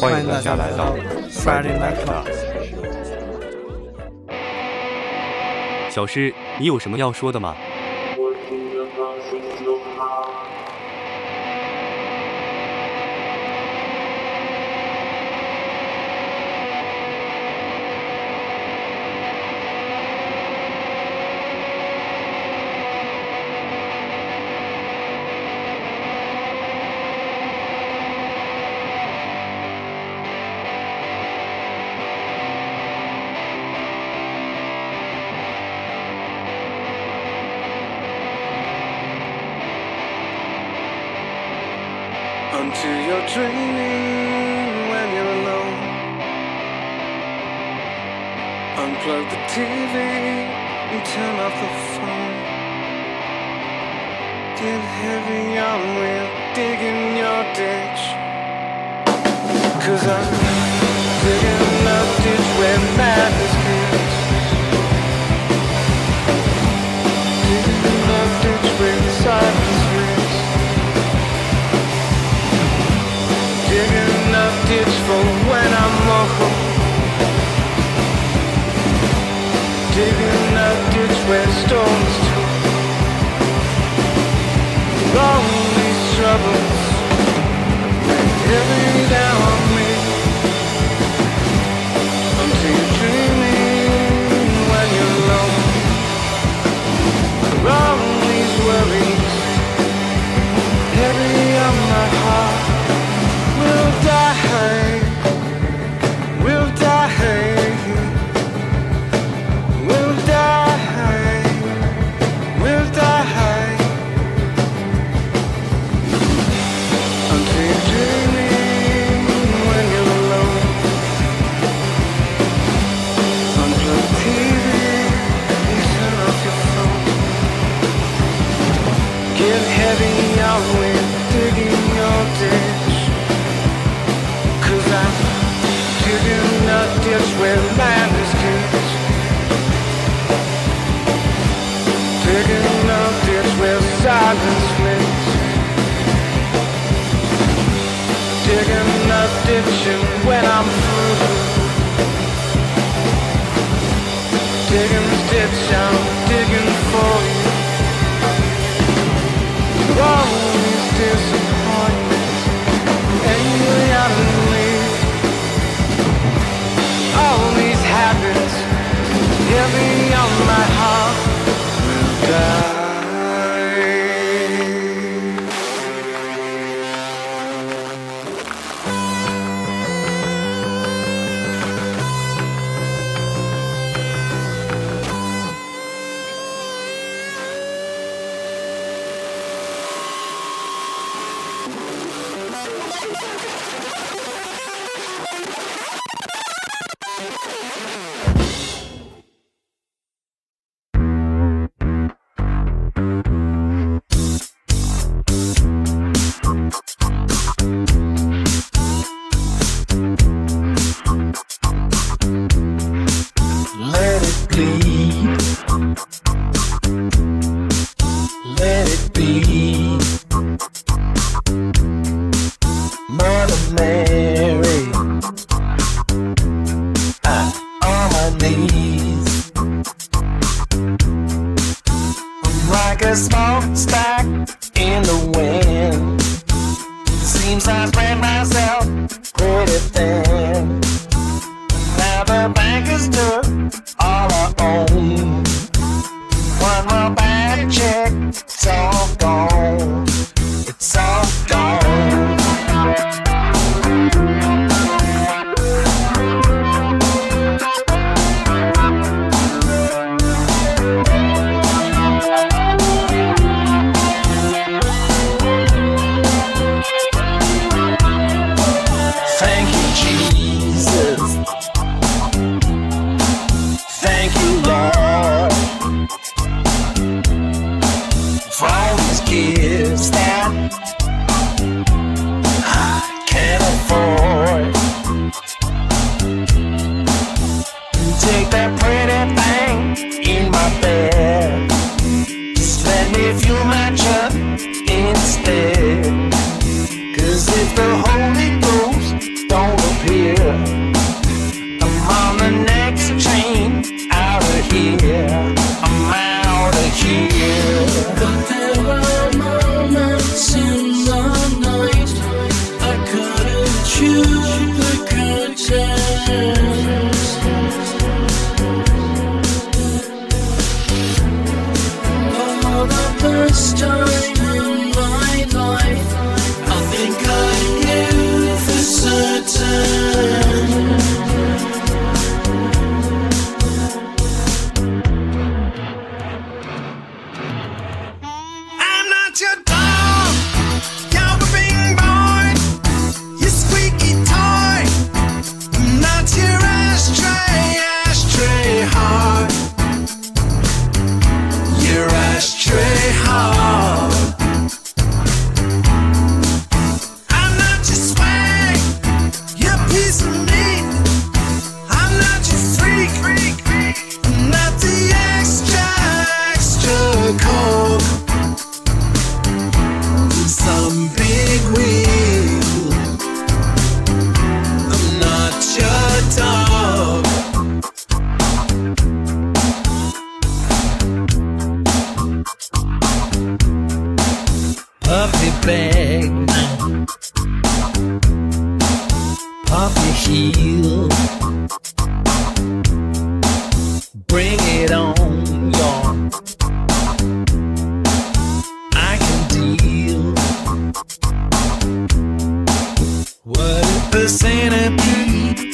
欢迎大家来到 friday night club 小诗你有什么要说的吗？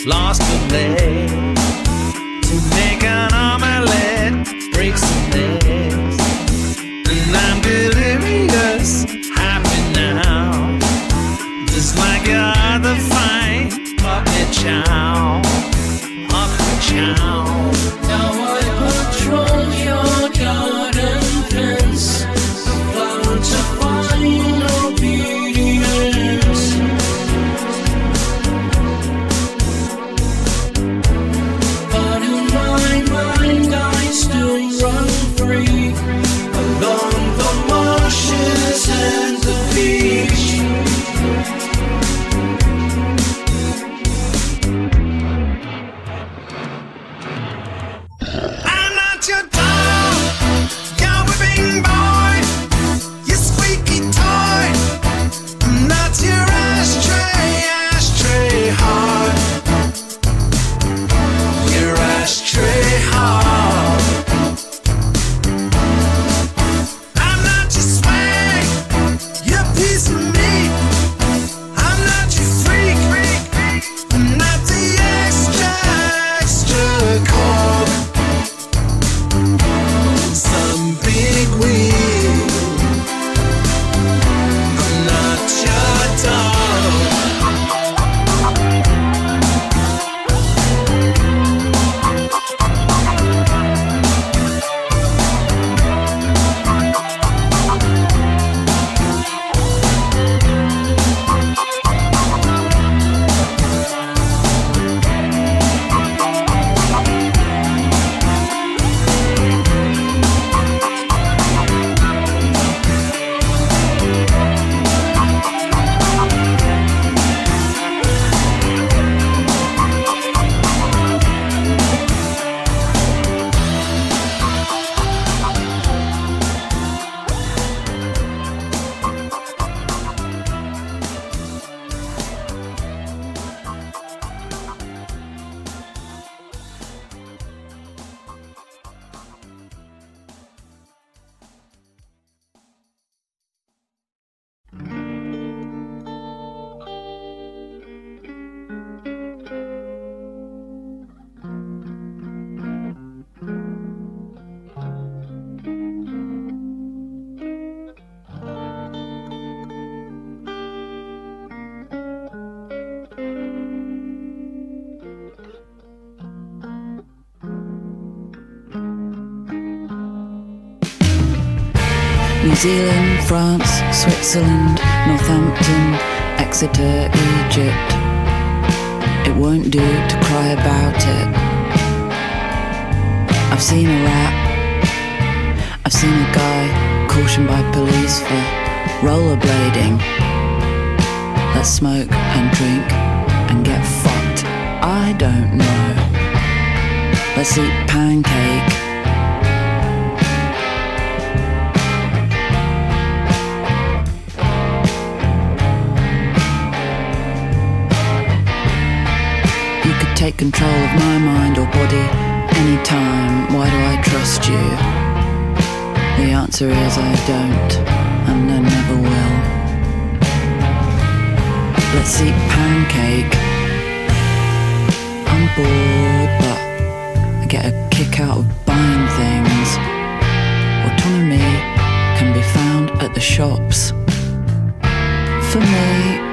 lost a leg to make an omelette, break some Zealand, France, Switzerland, Northampton, Exeter, Egypt. It won't do to cry about it. I've seen a rat. I've seen a guy cautioned by police for rollerblading. Let's smoke and drink and get fucked. I don't know. Let's eat pancake take control of my mind or body anytime. Why do I trust you? The answer is I don't, and I never will. Let's eat pancake. I'm bored, but I get a kick out of buying things. Autonomy can be found at the shops. For me,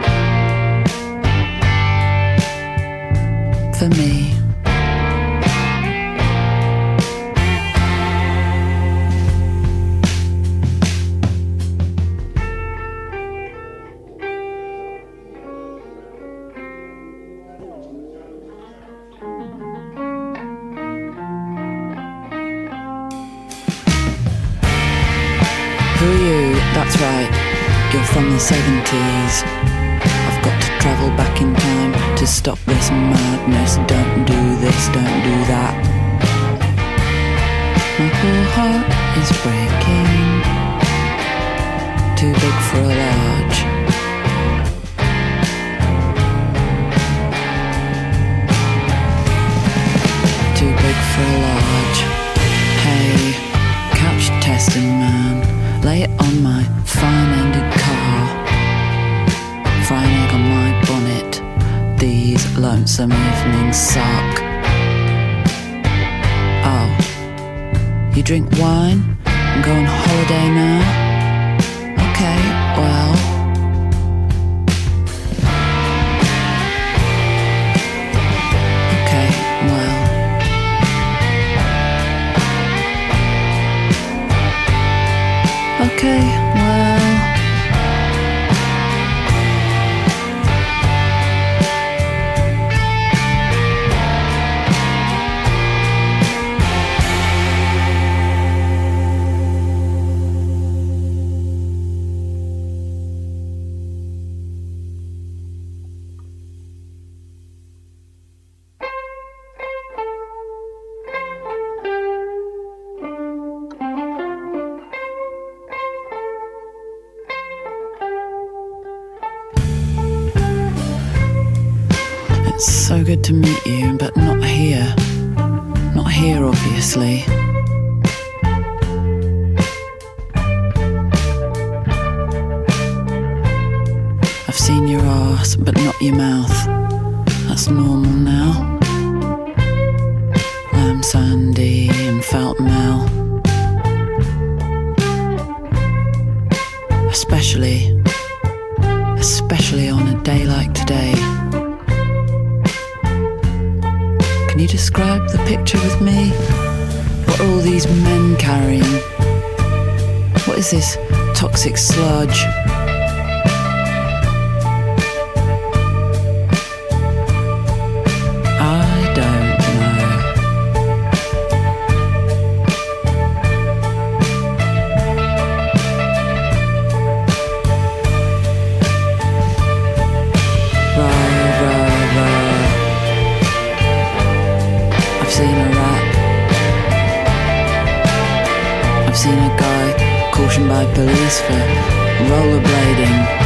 for me. police for rollerblading.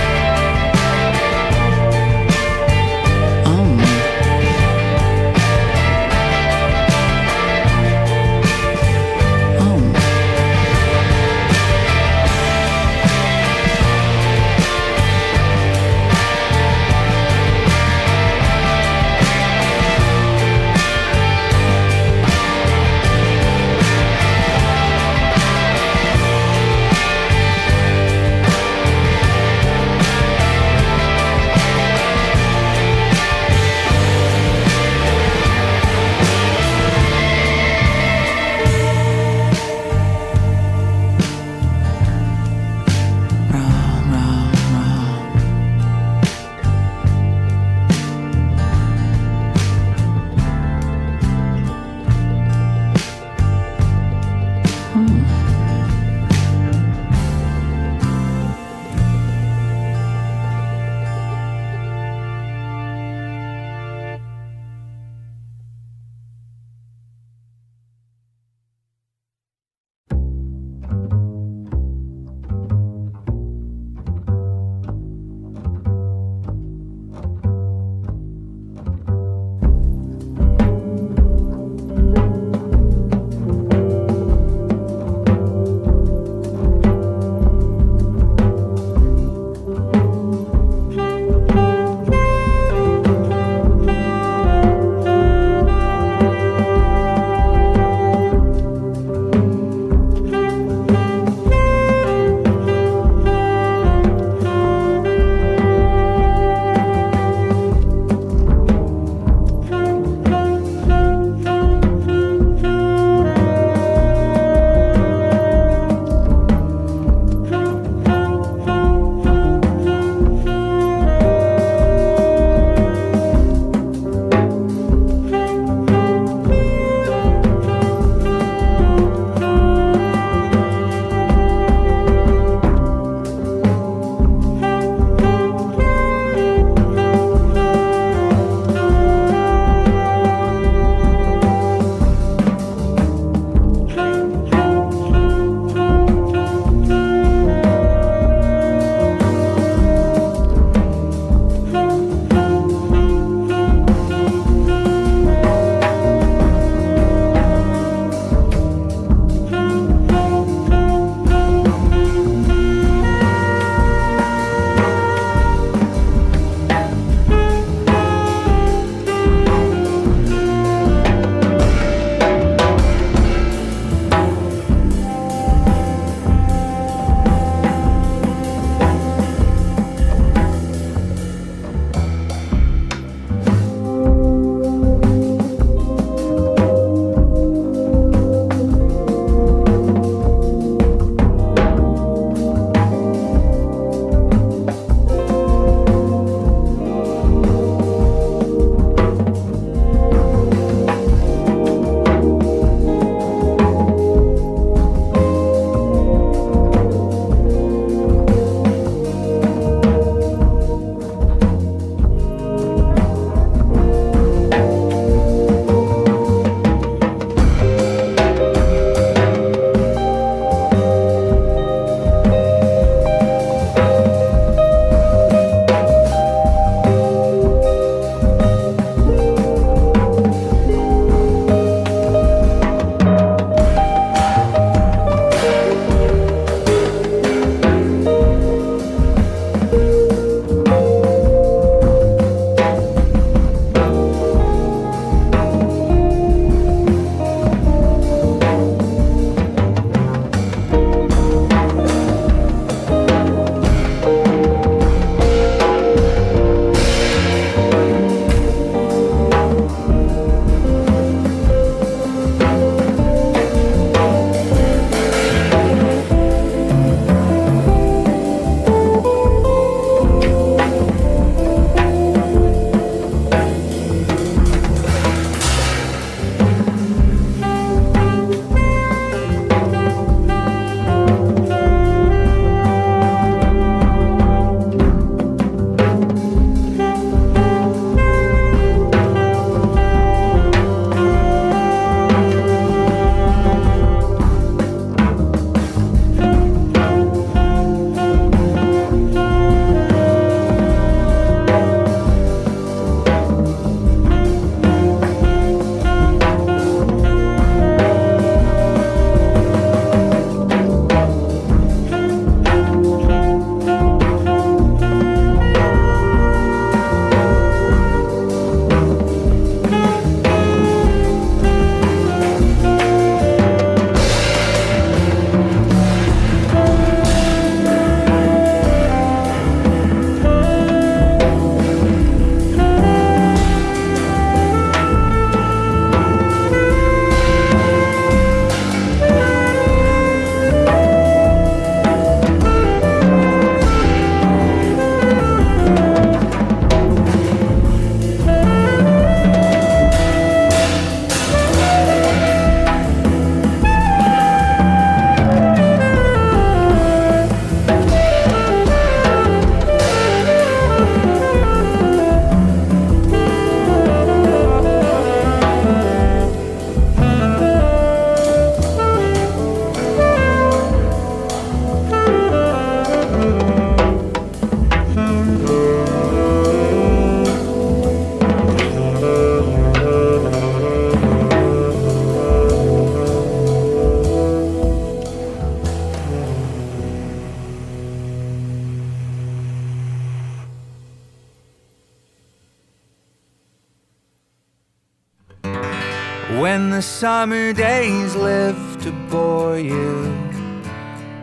When the summer days live to bore you,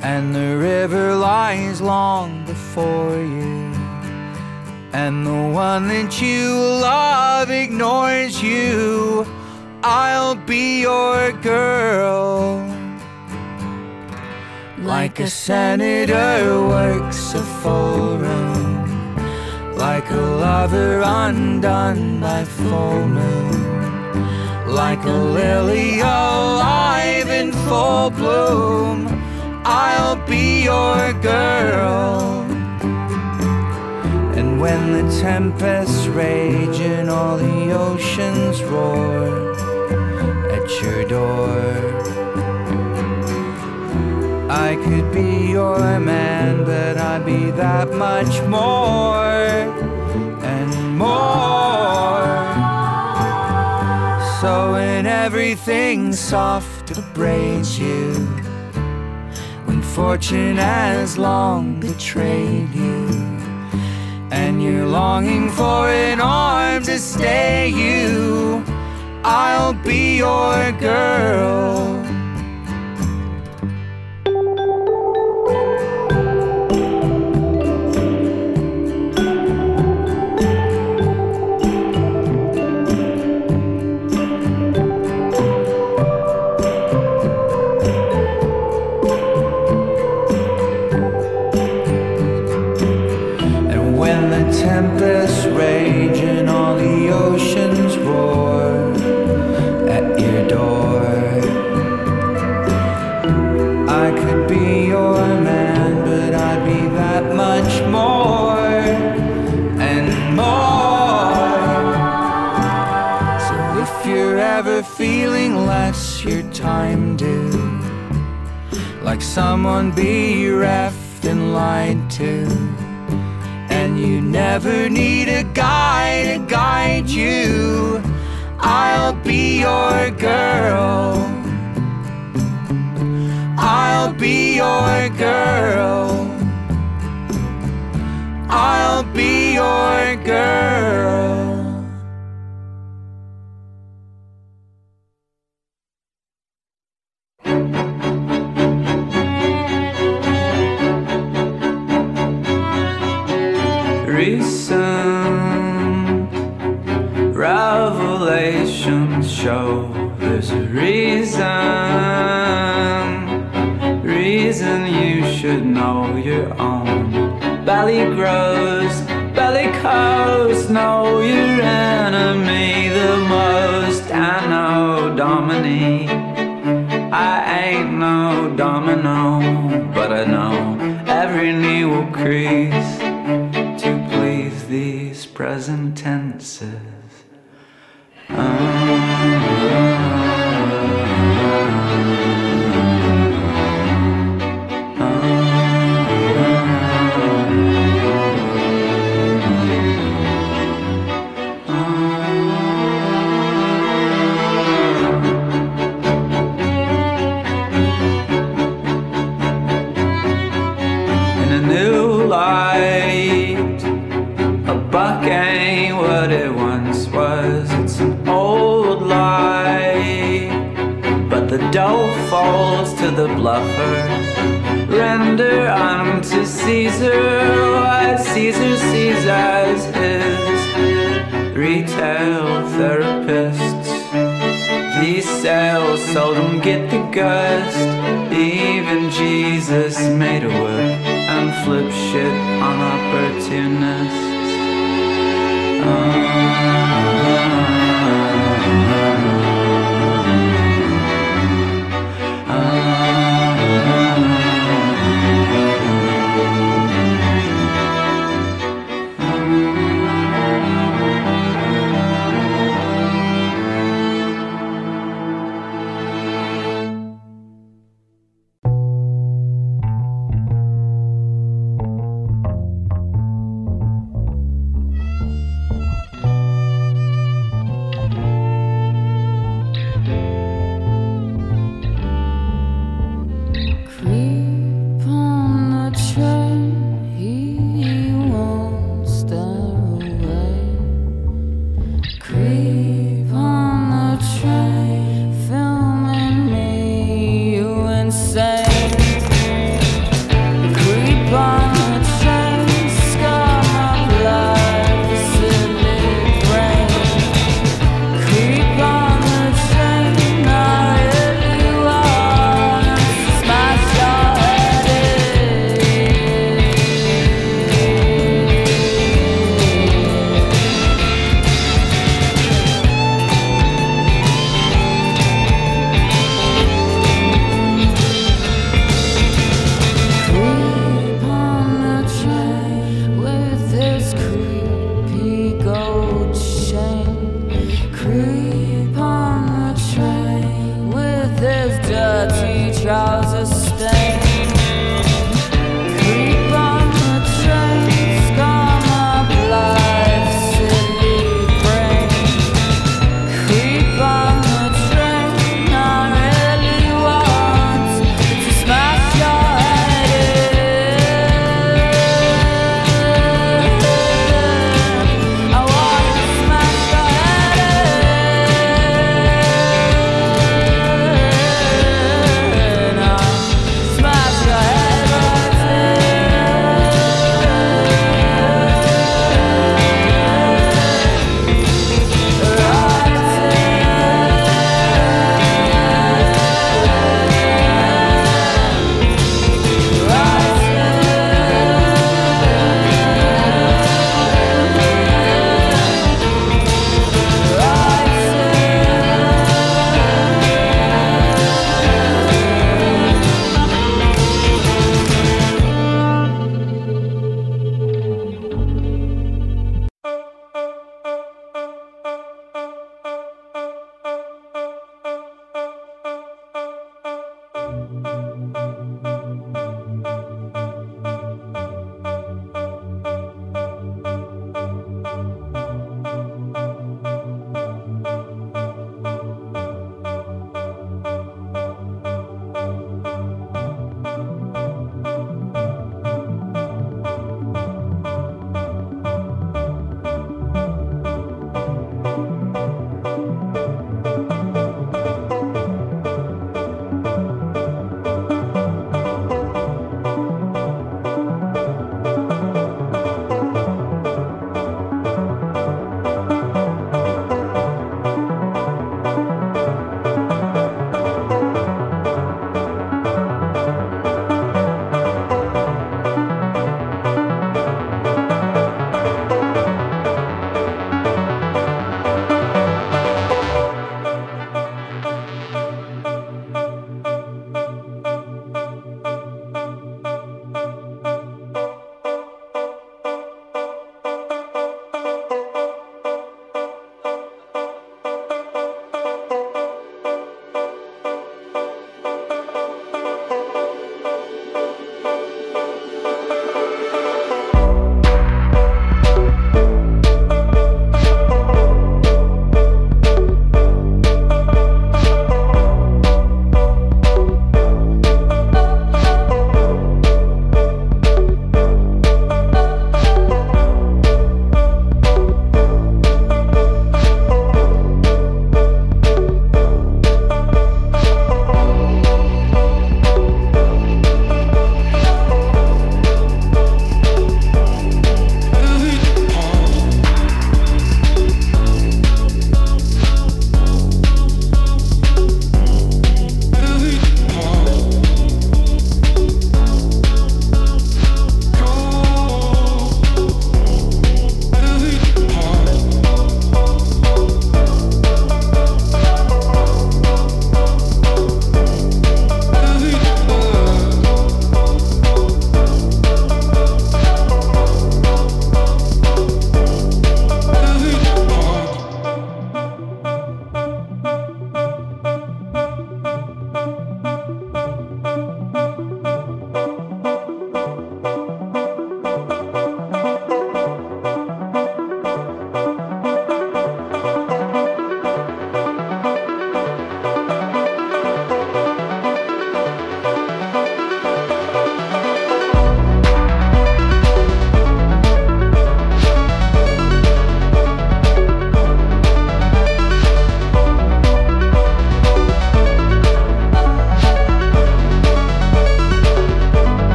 and the river lies long before you, and the one that you love ignores you, I'll be your girl. Like a senator works a full room, like a lover undone by full moon like a lily alive in full bloom. I'll be your girl. And when the tempests rage and all the oceans roar at your door, I could be your man, but I'd be that much more and more. So when everything soft upbraids you, when fortune has long betrayed you, and you're longing for an arm to stay you, I'll be your girl. Tempests rage and all the oceans roar at your door, I could be your man, but I'd be that much more and more. So if you're ever feeling less, your time due, like someone bereft and lied to you never need a guy to guide you. I'll be your girl. I'll be your girl. I'll be your girl. To please these present tenses. Render unto Caesar what Caesar sees as his. Retail therapists. These sales seldom get the gust. Even Jesus made a whip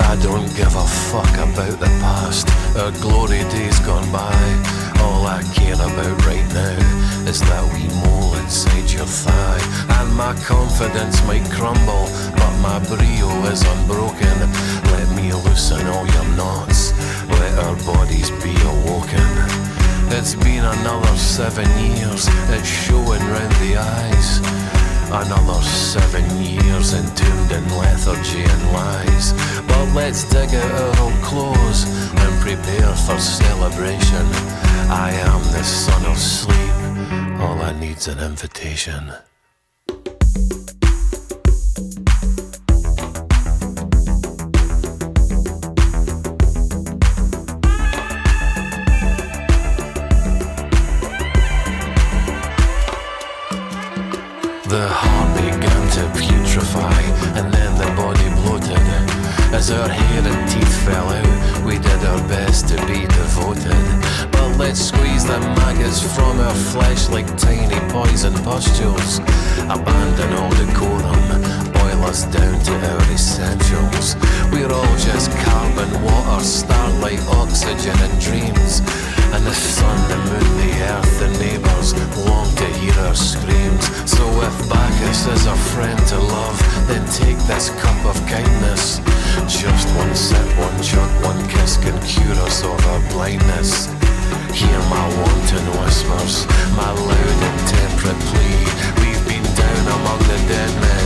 I don't give a fuck about the past or glory days gone by. All I care about right now is that wee mole inside your thigh. And my confidence might crumble, but my brio is unbroken. Let me loosen all your knots, let our bodies be awoken. It's been another seven years, it's showing round the eyes. Another seven years entombed in lethargy and lies. But let's dig out our old clothes and prepare for celebration. I am the son of sleep, all I need's an invitation. And then the body bloated. As our hair and teeth fell out, we did our best to be devoted. But let's squeeze the maggots from our flesh like tiny poison pustules. Abandon all decorum, us down to our essentials. We're all just carbon, water, starlight, oxygen, and dreams. And the sun, the moon, the earth, the neighbours long to hear our screams. So if Bacchus is a friend to love, then take this cup of kindness. Just one sip, one chug, one kiss can cure us of our blindness. Hear my wanton whispers, my loud and temperate plea. We've been down among the dead men,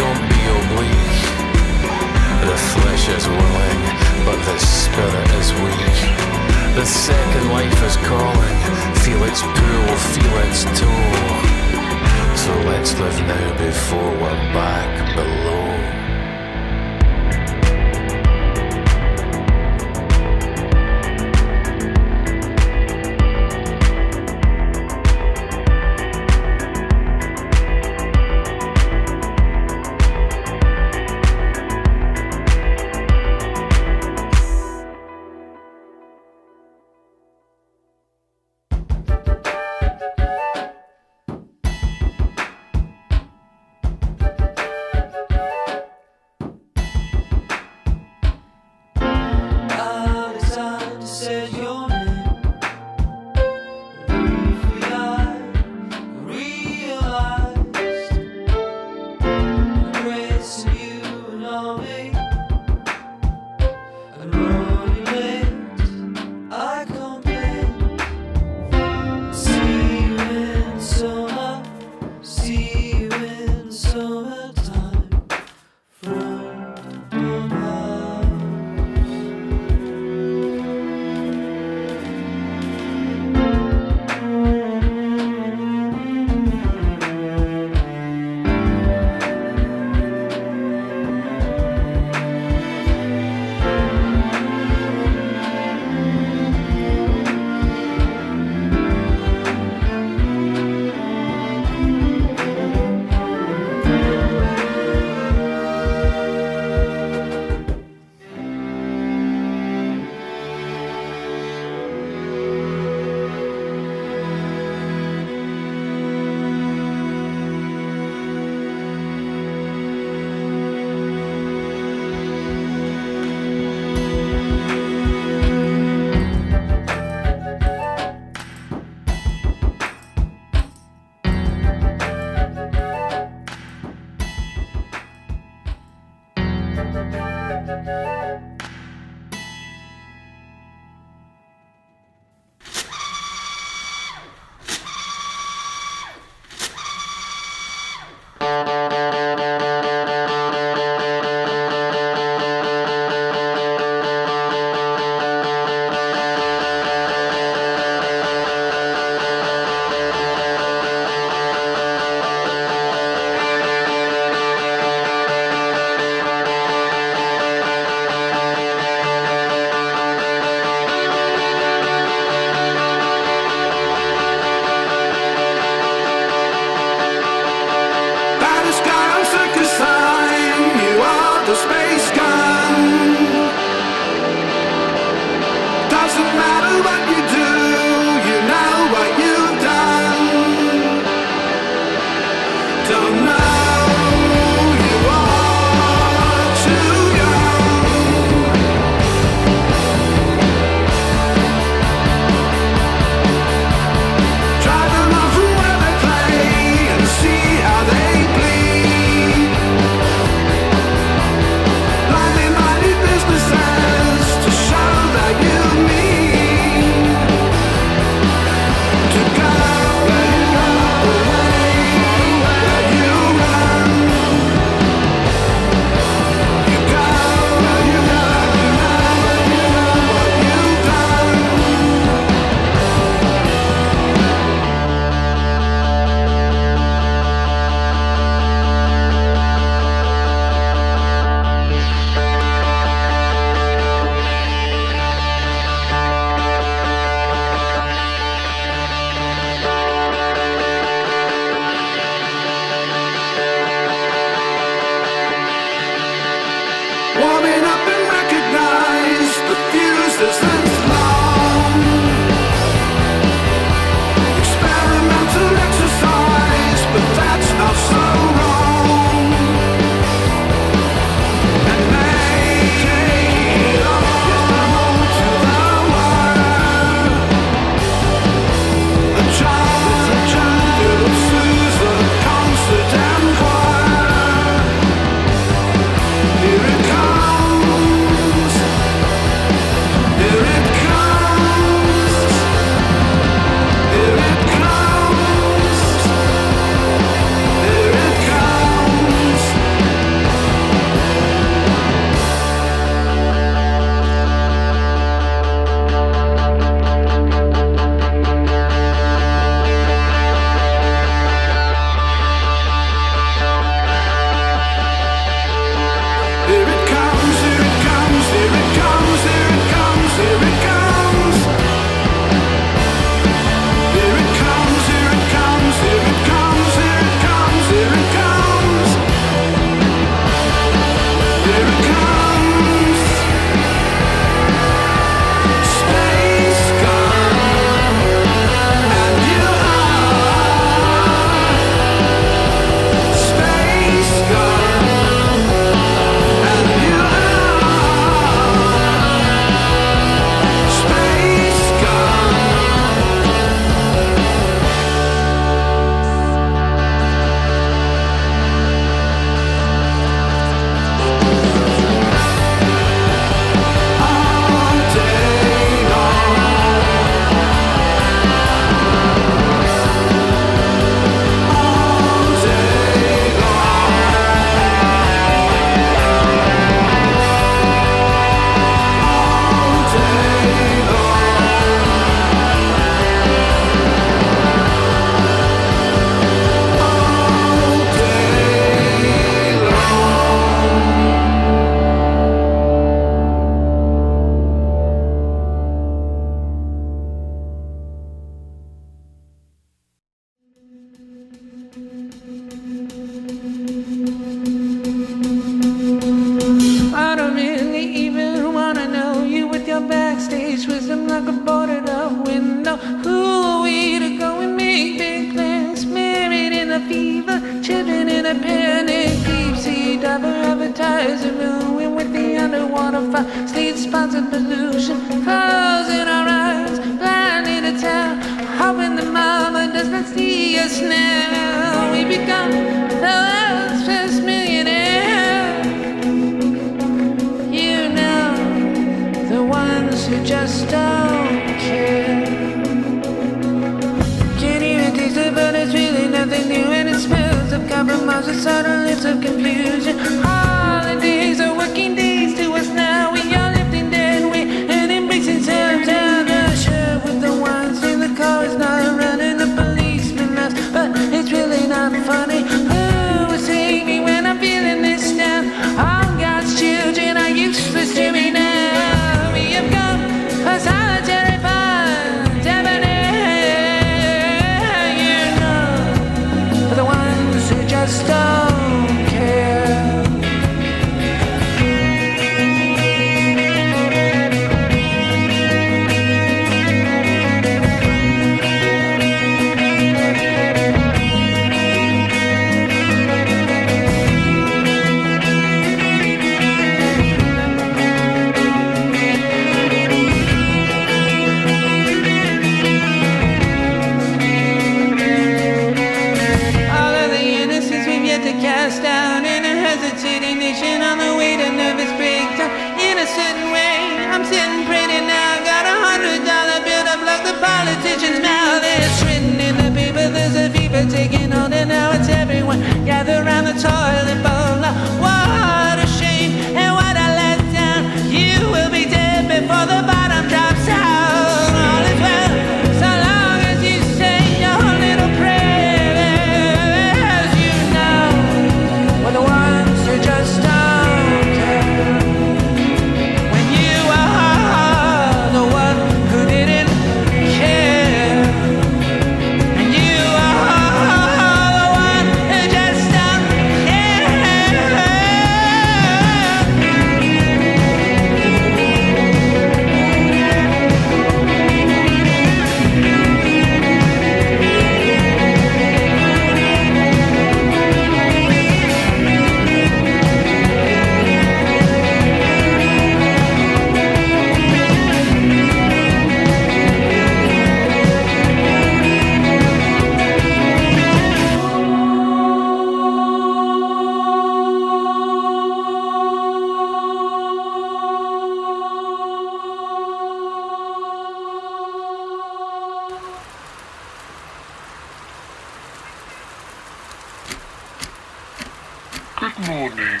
Morning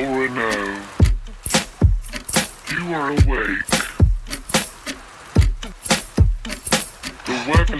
or. You are awake. The weather